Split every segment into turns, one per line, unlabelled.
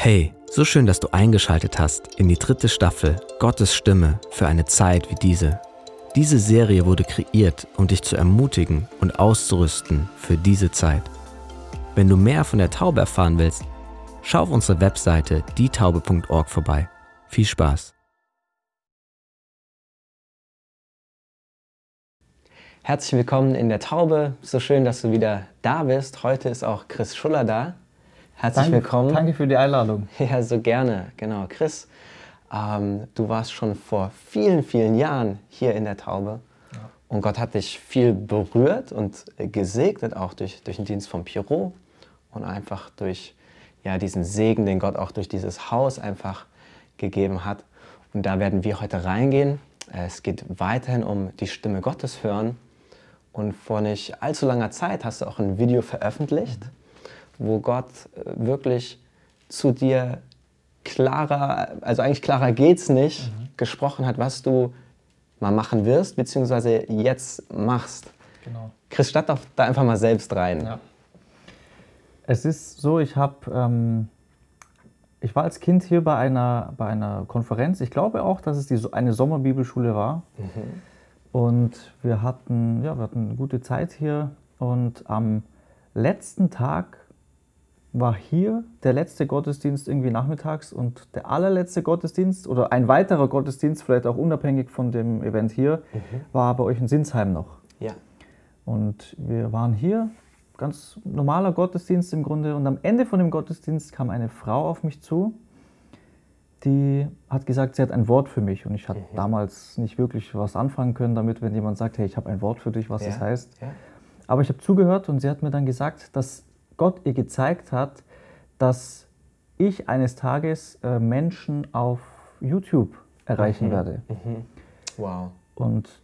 Hey, so schön, dass du eingeschaltet hast in die dritte Staffel Gottes Stimme für eine Zeit wie diese. Diese Serie wurde kreiert, um dich zu ermutigen und auszurüsten für diese Zeit. Wenn du mehr von der Taube erfahren willst, schau auf unsere Webseite dietaube.org vorbei. Viel Spaß!
Herzlich willkommen in der Taube. So schön, dass du wieder da bist. Heute ist auch Chris Schuller da. Herzlich
danke,
willkommen.
Danke für die Einladung.
Ja, so gerne. Genau. Chris, ähm, du warst schon vor vielen, vielen Jahren hier in der Taube. Ja. Und Gott hat dich viel berührt und gesegnet, auch durch, durch den Dienst von Pierrot und einfach durch ja, diesen Segen, den Gott auch durch dieses Haus einfach gegeben hat. Und da werden wir heute reingehen. Es geht weiterhin um die Stimme Gottes hören. Und vor nicht allzu langer Zeit hast du auch ein Video veröffentlicht. Mhm wo Gott äh, wirklich zu dir klarer, also eigentlich klarer geht's nicht, mhm. gesprochen hat, was du mal machen wirst, beziehungsweise jetzt machst. Genau. Chris, statt doch da einfach mal selbst rein. Ja.
Es ist so, ich habe, ähm, ich war als Kind hier bei einer, bei einer Konferenz. Ich glaube auch, dass es die, eine Sommerbibelschule war. Mhm. Und wir hatten, ja, wir hatten eine gute Zeit hier. Und am letzten Tag war hier der letzte Gottesdienst irgendwie nachmittags und der allerletzte Gottesdienst oder ein weiterer Gottesdienst, vielleicht auch unabhängig von dem Event hier, mhm. war bei euch in Sinsheim noch. Ja. Und wir waren hier, ganz normaler Gottesdienst im Grunde. Und am Ende von dem Gottesdienst kam eine Frau auf mich zu, die hat gesagt, sie hat ein Wort für mich. Und ich hatte mhm. damals nicht wirklich was anfangen können damit, wenn jemand sagt, hey, ich habe ein Wort für dich, was ja. das heißt. Ja. Aber ich habe zugehört und sie hat mir dann gesagt, dass Gott ihr gezeigt hat, dass ich eines Tages äh, Menschen auf YouTube erreichen mhm. werde. Mhm. Wow. Und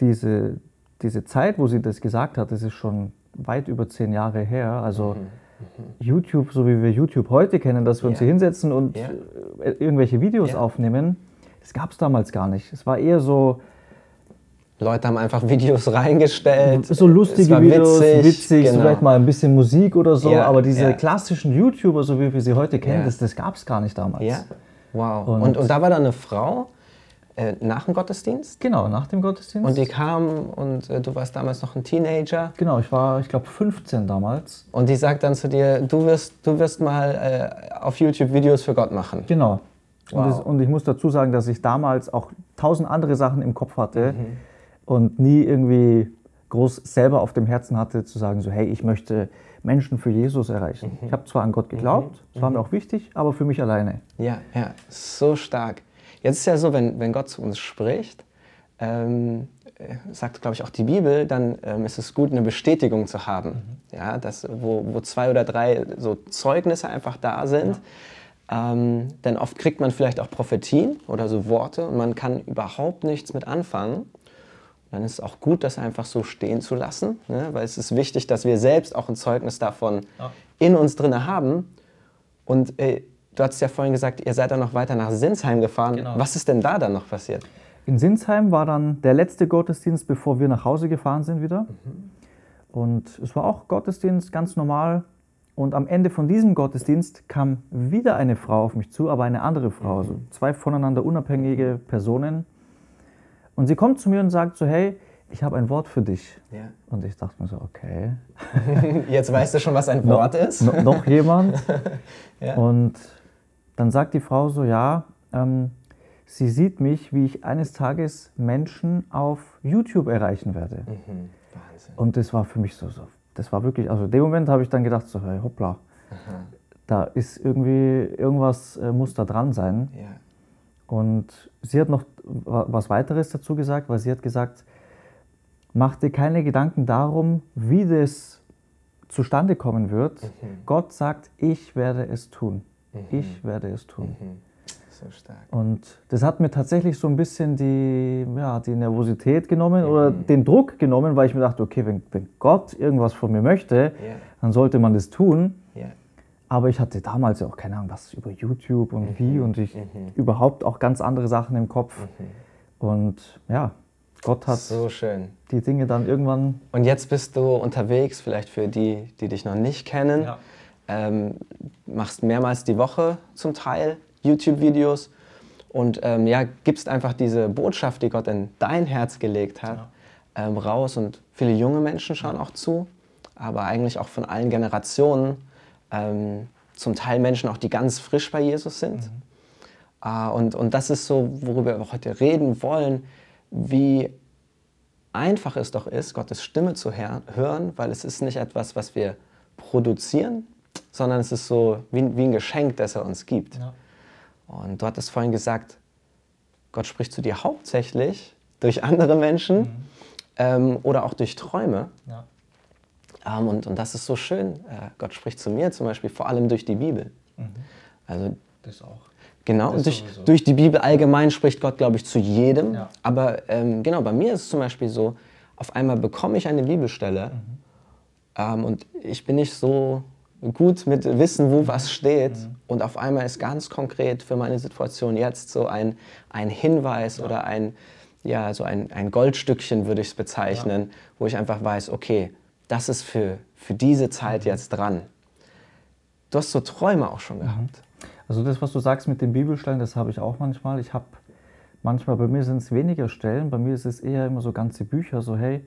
diese, diese Zeit, wo sie das gesagt hat, das ist schon weit über zehn Jahre her. Also mhm. mhm. YouTube, so wie wir YouTube heute kennen, dass wir uns hier hinsetzen und ja. Äh, irgendwelche Videos ja. aufnehmen, das gab es damals gar nicht. Es war eher so,
Leute haben einfach Videos reingestellt.
So lustige Videos, witzig, witzig genau. vielleicht mal ein bisschen Musik oder so, ja, aber diese ja. klassischen YouTuber, so wie wir sie heute kennen, ja. das, das gab es gar nicht damals. Ja,
wow. Und, und, und da war da eine Frau äh, nach dem Gottesdienst?
Genau, nach dem Gottesdienst.
Und die kam und äh, du warst damals noch ein Teenager?
Genau, ich war, ich glaube, 15 damals.
Und die sagt dann zu dir, du wirst, du wirst mal äh, auf YouTube Videos für Gott machen.
Genau. Wow. Und, das, und, ich muss dazu sagen, dass ich damals auch tausend andere Sachen im Kopf hatte. Mhm und nie irgendwie groß selber auf dem Herzen hatte, zu sagen, so, hey, ich möchte Menschen für Jesus erreichen. Mhm. Ich habe zwar an Gott geglaubt, mhm. das war mir mhm. auch wichtig, aber für mich alleine.
Ja, ja, so stark. Jetzt ist ja so, wenn, wenn Gott zu uns spricht, ähm, sagt, glaube ich, auch die Bibel, dann ähm, ist es gut, eine Bestätigung zu haben. Mhm. Ja, dass, wo, wo zwei oder drei so Zeugnisse einfach da sind. Ja. Ähm, denn oft kriegt man vielleicht auch Prophetien oder so Worte und man kann überhaupt nichts mit anfangen dann ist es auch gut, das einfach so stehen zu lassen, ne? weil es ist wichtig, dass wir selbst auch ein Zeugnis davon ja. in uns drin haben. Und äh, du hast ja vorhin gesagt, ihr seid dann noch weiter nach Sinsheim gefahren. Genau. Was ist denn da dann noch passiert?
In Sinsheim war dann der letzte Gottesdienst, bevor wir nach Hause gefahren sind wieder. Mhm. Und es war auch Gottesdienst, ganz normal. Und am Ende von diesem Gottesdienst kam wieder eine Frau auf mich zu, aber eine andere Frau. Mhm. Also zwei voneinander unabhängige Personen. Und sie kommt zu mir und sagt so, hey, ich habe ein Wort für dich. Ja. Und ich dachte mir so, okay.
Jetzt weißt du schon, was ein Wort
no,
ist.
No, noch jemand. ja. Und dann sagt die Frau so, ja, ähm, sie sieht mich, wie ich eines Tages Menschen auf YouTube erreichen werde. Mhm. Wahnsinn. Und das war für mich so, so, das war wirklich, also in dem Moment habe ich dann gedacht so, hey, hoppla, Aha. da ist irgendwie, irgendwas äh, muss da dran sein. Ja. Und sie hat noch was weiteres dazu gesagt, weil sie hat gesagt, mach dir keine Gedanken darum, wie das zustande kommen wird. Mhm. Gott sagt, ich werde es tun. Mhm. Ich werde es tun. Mhm. So stark. Und das hat mir tatsächlich so ein bisschen die, ja, die Nervosität genommen oder mhm. den Druck genommen, weil ich mir dachte, okay, wenn, wenn Gott irgendwas von mir möchte, yeah. dann sollte man das tun. Yeah. Aber ich hatte damals ja auch keine Ahnung, was über YouTube und mhm. wie und ich mhm. überhaupt auch ganz andere Sachen im Kopf. Mhm. Und ja, Gott hat so die Dinge dann irgendwann.
Und jetzt bist du unterwegs, vielleicht für die, die dich noch nicht kennen. Ja. ähm, machst mehrmals die Woche zum Teil YouTube-Videos und ähm, ja, gibst einfach diese Botschaft, die Gott in dein Herz gelegt hat, ja. ähm, raus. Und viele junge Menschen schauen auch zu, aber eigentlich auch von allen Generationen. Ähm, zum Teil Menschen auch, die ganz frisch bei Jesus sind. Mhm. Äh, und, und das ist so, worüber wir heute reden wollen, wie einfach es doch ist, Gottes Stimme zu hören, weil es ist nicht etwas, was wir produzieren, sondern es ist so wie, wie ein Geschenk, das er uns gibt. Ja. Und du hattest vorhin gesagt, Gott spricht zu dir hauptsächlich durch andere Menschen mhm. ähm, oder auch durch Träume. Ja. Ähm, und, und das ist so schön. Äh, Gott spricht zu mir zum Beispiel vor allem durch die Bibel. Mhm. Also,
das auch.
Genau, und durch, durch, die Bibel allgemein spricht Gott, glaube ich, zu jedem. Ja. Aber ähm, genau, bei mir ist es zum Beispiel so, auf einmal bekomme ich eine Bibelstelle mhm. ähm, und ich bin nicht so gut mit Wissen, wo was steht. Mhm. Und auf einmal ist ganz konkret für meine Situation jetzt so ein, ein Hinweis ja. oder ein, ja, so ein, ein Goldstückchen, würde ich es bezeichnen, ja. wo ich einfach weiß, okay, das ist für, für diese Zeit mhm. jetzt dran. Du hast so Träume auch schon mhm. gehabt.
Also das, was du sagst mit den Bibelstellen, das habe ich auch manchmal. Ich habe manchmal, bei mir sind es weniger Stellen, bei mir ist es eher immer so ganze Bücher, so hey,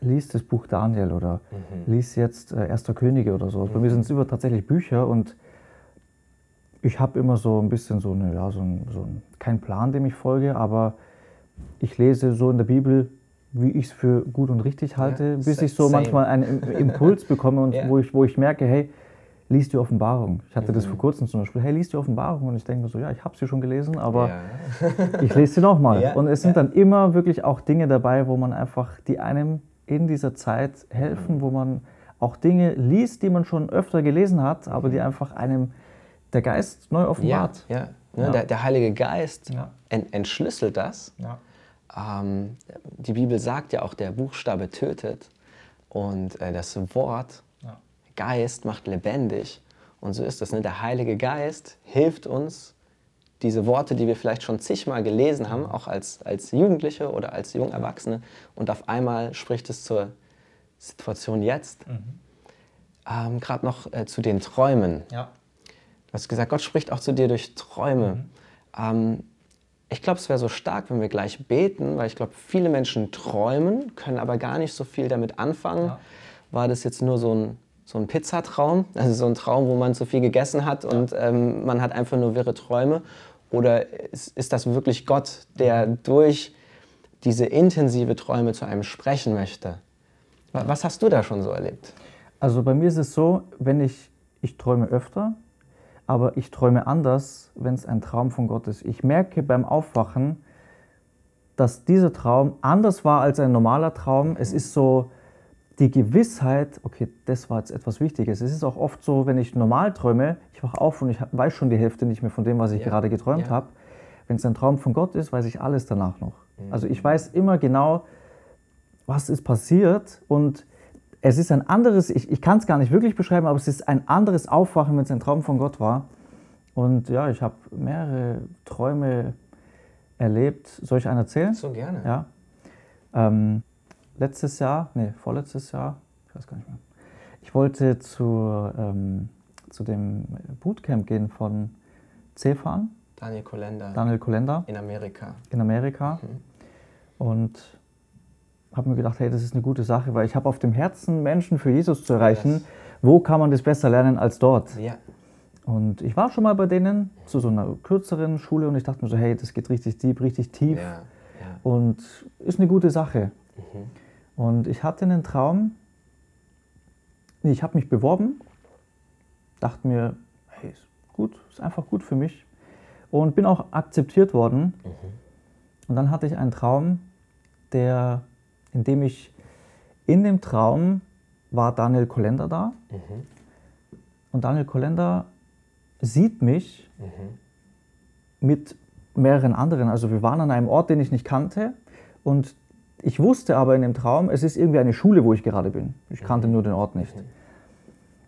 lies das Buch Daniel oder mhm. lies jetzt äh, Erster Könige oder so. Mhm. Bei mir mhm. sind es über tatsächlich Bücher und ich habe immer so ein bisschen so, eine, ja, so, ein, so ein, kein Plan, dem ich folge, aber ich lese so in der Bibel, wie ich es für gut und richtig halte, ja, bis ich so same. manchmal einen Impuls bekomme und yeah. wo, ich, wo ich merke, hey, lies die Offenbarung. Ich hatte mhm. das vor kurzem zum Beispiel, hey, lies die Offenbarung. Und ich denke mir so, ja, ich habe sie schon gelesen, aber ja. ich lese sie nochmal. Ja, und es sind ja. dann immer wirklich auch Dinge dabei, wo man einfach, die einem in dieser Zeit helfen, mhm. wo man auch Dinge liest, die man schon öfter gelesen hat, aber die mhm. einfach einem der Geist neu offenbart.
Ja, ja. Ne, der, der, Heilige Geist ent, entschlüsselt das. Ähm, die Bibel sagt ja auch, der Buchstabe tötet und äh, das Wort, Geist macht lebendig. Und so ist das. Ne? Der Heilige Geist hilft uns, diese Worte, die wir vielleicht schon zigmal gelesen haben, auch als, als Jugendliche oder als Jungerwachsene, und auf einmal spricht es zur Situation jetzt. Mhm. Ähm, Gerade noch äh, zu den Träumen. Ja. Du hast gesagt, Gott spricht auch zu dir durch Träume. Mhm. Ähm, ich glaube, es wäre so stark, wenn wir gleich beten, weil ich glaube, viele Menschen träumen, können aber gar nicht so viel damit anfangen. Ja. War das jetzt nur so ein, so ein Pizzatraum, also so ein Traum, wo man zu viel gegessen hat ja. und ähm, man hat einfach nur wirre Träume? Oder ist, ist das wirklich Gott, der durch diese intensive Träume zu einem sprechen möchte? Was hast du da schon so erlebt?
Also bei mir ist es so, wenn ich, ich träume öfter, aber ich träume anders, wenn es ein Traum von Gott ist. Ich merke beim Aufwachen, dass dieser Traum anders war als ein normaler Traum. Es ist so, die Gewissheit, okay, das war jetzt etwas Wichtiges. Es ist auch oft so, wenn ich normal träume, ich wache auf und ich weiß schon die Hälfte nicht mehr von dem, was ich ja. gerade geträumt ja. habe. Wenn es ein Traum von Gott ist, weiß ich alles danach noch. Mhm. Also ich weiß immer genau, was ist passiert und es ist ein anderes, ich, ich kann es gar nicht wirklich beschreiben, aber es ist ein anderes Aufwachen, wenn es ein Traum von Gott war. Und ja, ich habe mehrere Träume erlebt. Soll ich einen erzählen?
So gerne.
Ja. Ähm, letztes Jahr, nee, vorletztes Jahr, ich weiß gar nicht mehr. Ich wollte zu, ähm, zu dem Bootcamp gehen von Cefan.
Daniel Kolender.
Daniel Kolender.
In Amerika.
In Amerika. Mhm. Und habe mir gedacht, hey, das ist eine gute Sache, weil ich habe auf dem Herzen, Menschen für Jesus zu erreichen. Yes. Wo kann man das besser lernen als dort? Ja. Und ich war schon mal bei denen zu so einer kürzeren Schule und ich dachte mir so, hey, das geht richtig deep, richtig tief. Ja. Ja. Und ist eine gute Sache. Mhm. Und ich hatte einen Traum, ich habe mich beworben, dachte mir, hey, ist gut, ist einfach gut für mich und bin auch akzeptiert worden. Mhm. Und dann hatte ich einen Traum, der, in dem ich in dem Traum war Daniel Kolender da. Mhm. Und Daniel Kolender sieht mich mhm. mit mehreren anderen. Also wir waren an einem Ort, den ich nicht kannte. Und ich wusste aber in dem Traum, es ist irgendwie eine Schule, wo ich gerade bin. Ich kannte mhm. nur den Ort nicht. Mhm.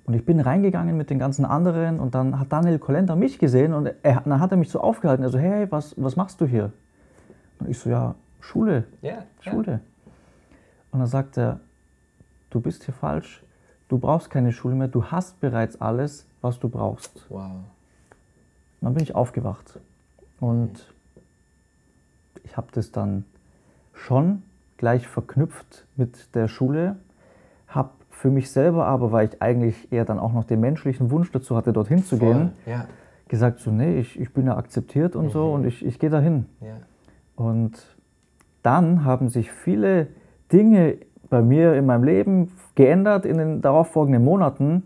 Und ich bin reingegangen mit den ganzen anderen und dann hat Daniel Kolender mich gesehen und er, dann hat er mich so aufgehalten. Er so, hey, was, was machst du hier? Und ich so, ja, Schule. Yeah, Schule. Yeah. Und dann sagt er, du bist hier falsch. du brauchst keine Schule mehr, du hast bereits alles, was du brauchst.
Wow.
Und dann bin ich aufgewacht und ich habe das dann schon gleich verknüpft mit der Schule, habe für mich selber aber, weil ich eigentlich eher dann auch noch den menschlichen Wunsch dazu hatte, dorthin zu gehen,
Ja.
gesagt so, nee, ich, ich bin ja akzeptiert und so und ich, ich gehe dahin.
Ja.
Und dann haben sich viele Dinge bei mir in meinem Leben geändert in den darauffolgenden Monaten,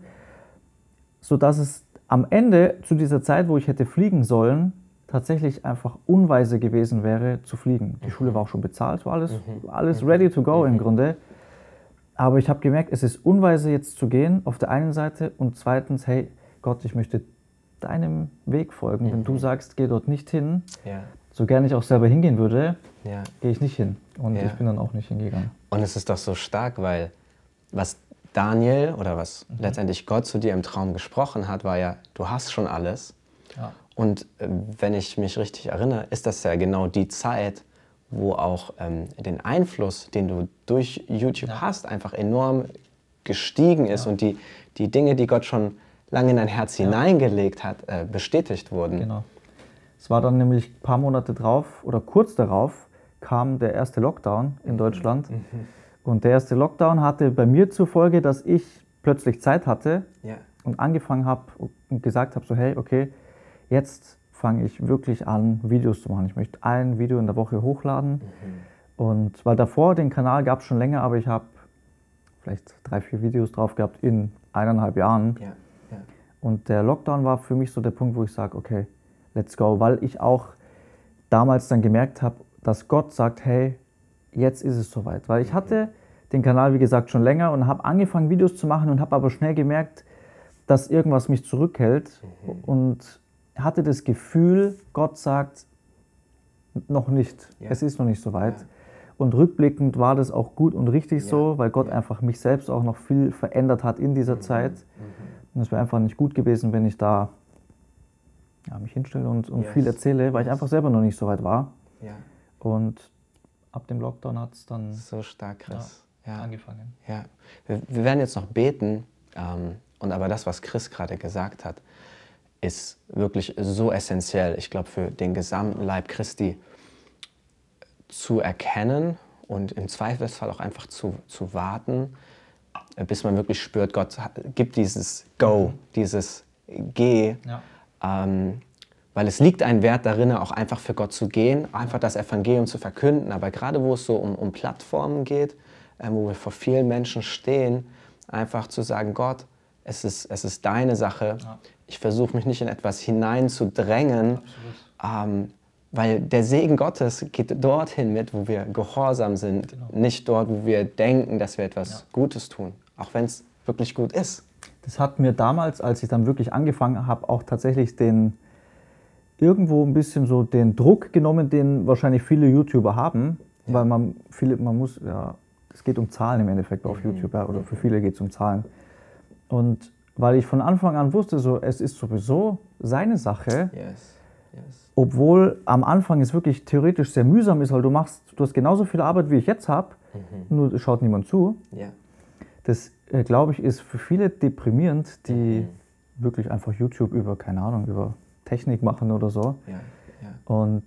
sodass es am Ende zu dieser Zeit, wo ich hätte fliegen sollen, tatsächlich einfach unweise gewesen wäre zu fliegen. Die Schule war auch schon bezahlt, war alles, alles ready to go im Grunde. Aber ich habe gemerkt, es ist unweise jetzt zu gehen, auf der einen Seite und zweitens, hey Gott, ich möchte deinem Weg folgen. Wenn du sagst, geh dort nicht hin,
Ja.
So gerne ich auch selber hingehen würde,
Ja.
gehe ich nicht hin. Und
Ja.
ich bin dann auch nicht hingegangen.
Und es ist doch so stark, weil was Daniel oder was
Mhm.
letztendlich Gott zu dir im Traum gesprochen hat, war ja, du hast schon alles.
Ja.
Und äh, wenn ich mich richtig erinnere, ist das ja genau die Zeit, wo auch ähm, den Einfluss, den du durch YouTube hast, einfach enorm gestiegen ist und die, die Dinge, die Gott schon lange in dein Herz hineingelegt hat, äh, bestätigt wurden.
Genau. Es war dann nämlich ein paar Monate drauf oder kurz darauf kam der erste Lockdown in Deutschland. Und der erste Lockdown hatte bei mir zur Folge, dass ich plötzlich Zeit hatte
Ja.
und angefangen habe und gesagt habe, so hey, okay, jetzt fange ich wirklich an, Videos zu machen. Ich möchte ein Video in der Woche hochladen. Und weil davor den Kanal gab es schon länger, aber ich habe vielleicht drei, vier Videos drauf gehabt in eineinhalb Jahren.
Ja. Ja.
Und der Lockdown war für mich so der Punkt, wo ich sage, okay, let's go, weil ich auch damals dann gemerkt habe, dass Gott sagt, hey, jetzt ist es soweit. Weil ich hatte den Kanal, wie gesagt, schon länger und habe angefangen, Videos zu machen und habe aber schnell gemerkt, dass irgendwas mich zurückhält und hatte das Gefühl, Gott sagt, noch nicht,
Ja.
es ist noch nicht soweit.
Ja.
Und rückblickend war das auch gut und richtig
Ja.
so, weil Gott einfach mich selbst auch noch viel verändert hat in dieser Zeit. Und es wäre einfach nicht gut gewesen, wenn ich da ja, mich hinstelle und, und
Yes.
viel erzähle, weil ich einfach selber noch nicht so weit war.
ja.
Und ab dem Lockdown hat es dann
So stark, Chris. Ja.
angefangen.
Ja, wir, wir werden jetzt noch beten. Ähm, und aber das, was Chris gerade gesagt hat, ist wirklich so essentiell, ich glaube, für den gesamten Leib Christi zu erkennen und im Zweifelsfall auch einfach zu, zu warten, bis man wirklich spürt, Gott gibt dieses Go, dieses Geh.
Ja.
Ähm, weil es liegt ein Wert darin, auch einfach für Gott zu gehen, einfach das Evangelium zu verkünden. Aber gerade wo es so um, um Plattformen geht, äh, wo wir vor vielen Menschen stehen, einfach zu sagen, Gott, es ist, es ist deine Sache.
Ja.
Ich versuche mich nicht in etwas hineinzudrängen, ähm, weil der Segen Gottes geht dorthin mit, wo wir gehorsam sind,
Genau.
nicht dort, wo wir denken, dass wir etwas Gutes tun, auch wenn es wirklich gut ist.
Das hat mir damals, als ich dann wirklich angefangen habe, auch tatsächlich den irgendwo ein bisschen so den Druck genommen, den wahrscheinlich viele YouTuber haben, weil man viele, man muss, ja, es geht um Zahlen im Endeffekt auf YouTube, ja, oder für viele geht es um Zahlen. Und weil ich von Anfang an wusste, so es ist sowieso seine Sache,
Yes, yes.
obwohl am Anfang es wirklich theoretisch sehr mühsam ist, weil du machst, du hast genauso viel Arbeit, wie ich jetzt habe, nur es schaut niemand zu.
Ja.
Das, äh, glaube ich, ist für viele deprimierend, die wirklich einfach YouTube über, keine Ahnung, über Technik machen oder so.
Ja, ja.
Und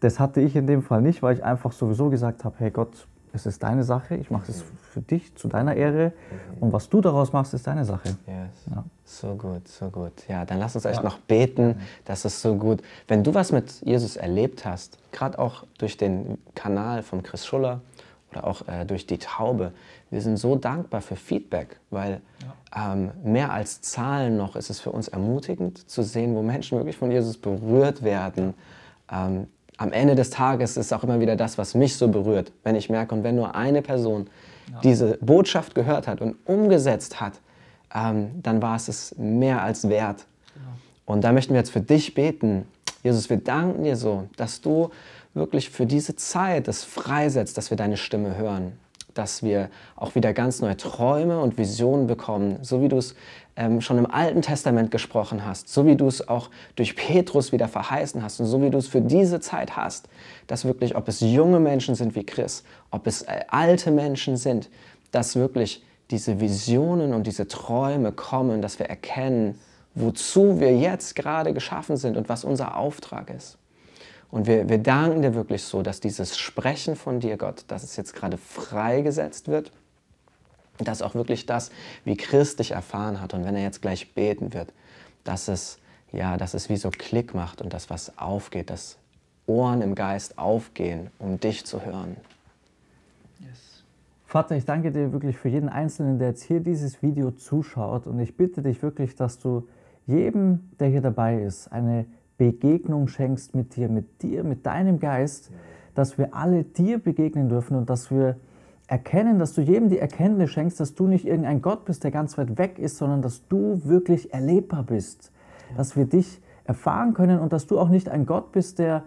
das hatte ich in dem Fall nicht, weil ich einfach sowieso gesagt habe, hey Gott, es ist deine Sache, ich mache es für dich, zu deiner Ehre. Und was du daraus machst, ist deine Sache.
Yes.
Ja.
So gut, so gut. Ja, dann lass uns echt
Ja.
noch beten. Das ist so gut. Wenn du was mit Jesus erlebt hast, gerade auch durch den Kanal von Chris Schuller oder auch äh, durch die Taube, wir sind so dankbar für Feedback, weil ähm, mehr als Zahlen noch ist es für uns ermutigend zu sehen, wo Menschen wirklich von Jesus berührt werden. Ähm, am Ende des Tages ist auch immer wieder das, was mich so berührt, wenn ich merke, und wenn nur eine Person diese Botschaft gehört hat und umgesetzt hat, ähm, dann war es es mehr als wert. Und da möchten wir jetzt für dich beten. Jesus, wir danken dir so, dass du wirklich für diese Zeit es freisetzt, dass wir deine Stimme hören, dass wir auch wieder ganz neue Träume und Visionen bekommen, so wie du es ähm, schon im Alten Testament gesprochen hast, so wie du es auch durch Petrus wieder verheißen hast und so wie du es für diese Zeit hast, dass wirklich, ob es junge Menschen sind wie Chris, ob es äh, alte Menschen sind, dass wirklich diese Visionen und diese Träume kommen, dass wir erkennen, wozu wir jetzt gerade geschaffen sind und was unser Auftrag ist. Und wir, wir danken dir wirklich so, dass dieses Sprechen von dir, Gott, dass es jetzt gerade freigesetzt wird, dass auch wirklich das, wie Christ dich erfahren hat und wenn er jetzt gleich beten wird, dass es, ja, dass es wie so Klick macht und dass was aufgeht, dass Ohren im Geist aufgehen, um dich zu hören.
Yes. Vater, ich danke dir wirklich für jeden Einzelnen, der jetzt hier dieses Video zuschaut und ich bitte dich wirklich, dass du jedem, der hier dabei ist, eine Begegnung schenkst mit dir, mit dir, mit deinem Geist, dass wir alle dir begegnen dürfen und dass wir erkennen, dass du jedem die Erkenntnis schenkst, dass du nicht irgendein Gott bist, der ganz weit weg ist, sondern dass du wirklich erlebbar bist, dass wir dich erfahren können und dass du auch nicht ein Gott bist, der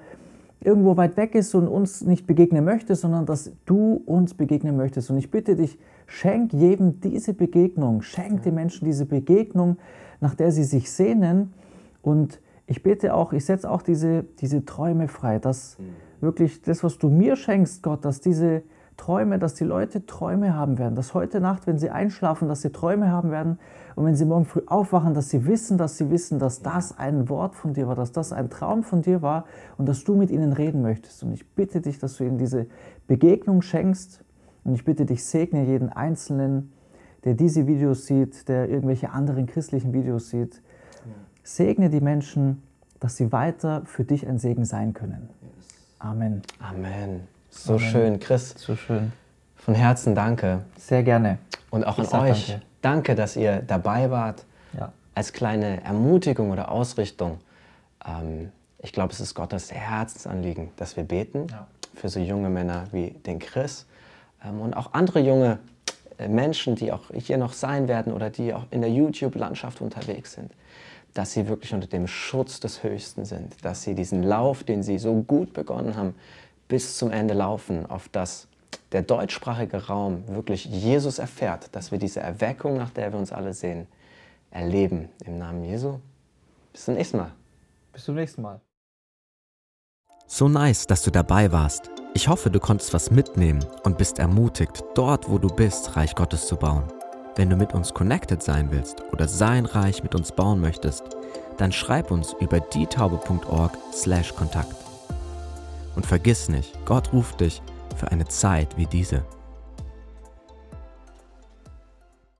irgendwo weit weg ist und uns nicht begegnen möchte, sondern dass du uns begegnen möchtest. Und ich bitte dich, schenk jedem diese Begegnung, schenk den Menschen diese Begegnung, nach der sie sich sehnen und ich bete auch, ich setze auch diese, diese Träume frei, dass mhm. wirklich das, was du mir schenkst, Gott, dass diese Träume, dass die Leute Träume haben werden, dass heute Nacht, wenn sie einschlafen, dass sie Träume haben werden. Und wenn sie morgen früh aufwachen, dass sie wissen, dass sie wissen, dass das ein Wort von dir war, dass das ein Traum von dir war und dass du mit ihnen reden möchtest. Und ich bitte dich, dass du ihnen diese Begegnung schenkst. Und ich bitte dich, segne jeden Einzelnen, der diese Videos sieht, der irgendwelche anderen christlichen Videos sieht, Segne die Menschen, dass sie weiter für dich ein Segen sein können. Amen.
Amen. So Amen. schön, Chris.
So schön.
Von Herzen danke.
Sehr gerne.
Und auch an euch. Danke. danke. dass ihr dabei wart. Ja. Als kleine Ermutigung oder Ausrichtung. Ähm, ich glaube, es ist Gottes Herzensanliegen, dass wir beten ja. für so junge Männer wie den Chris ähm, und auch andere junge äh, Menschen, die auch hier noch sein werden oder die auch in der YouTube-Landschaft unterwegs sind dass sie wirklich unter dem Schutz des Höchsten sind, dass sie diesen Lauf, den sie so gut begonnen haben, bis zum Ende laufen, auf das der deutschsprachige Raum wirklich Jesus erfährt, dass wir diese Erweckung, nach der wir uns alle sehen, erleben. Im Namen Jesu. Bis zum nächsten Mal.
Bis zum nächsten Mal.
So nice, dass du dabei warst. Ich hoffe, du konntest was mitnehmen und bist ermutigt, dort, wo du bist, Reich Gottes zu bauen. Wenn du mit uns connected sein willst oder sein Reich mit uns bauen möchtest, dann schreib uns über dietaube.org/kontakt. Und vergiss nicht, Gott ruft dich für eine Zeit wie diese.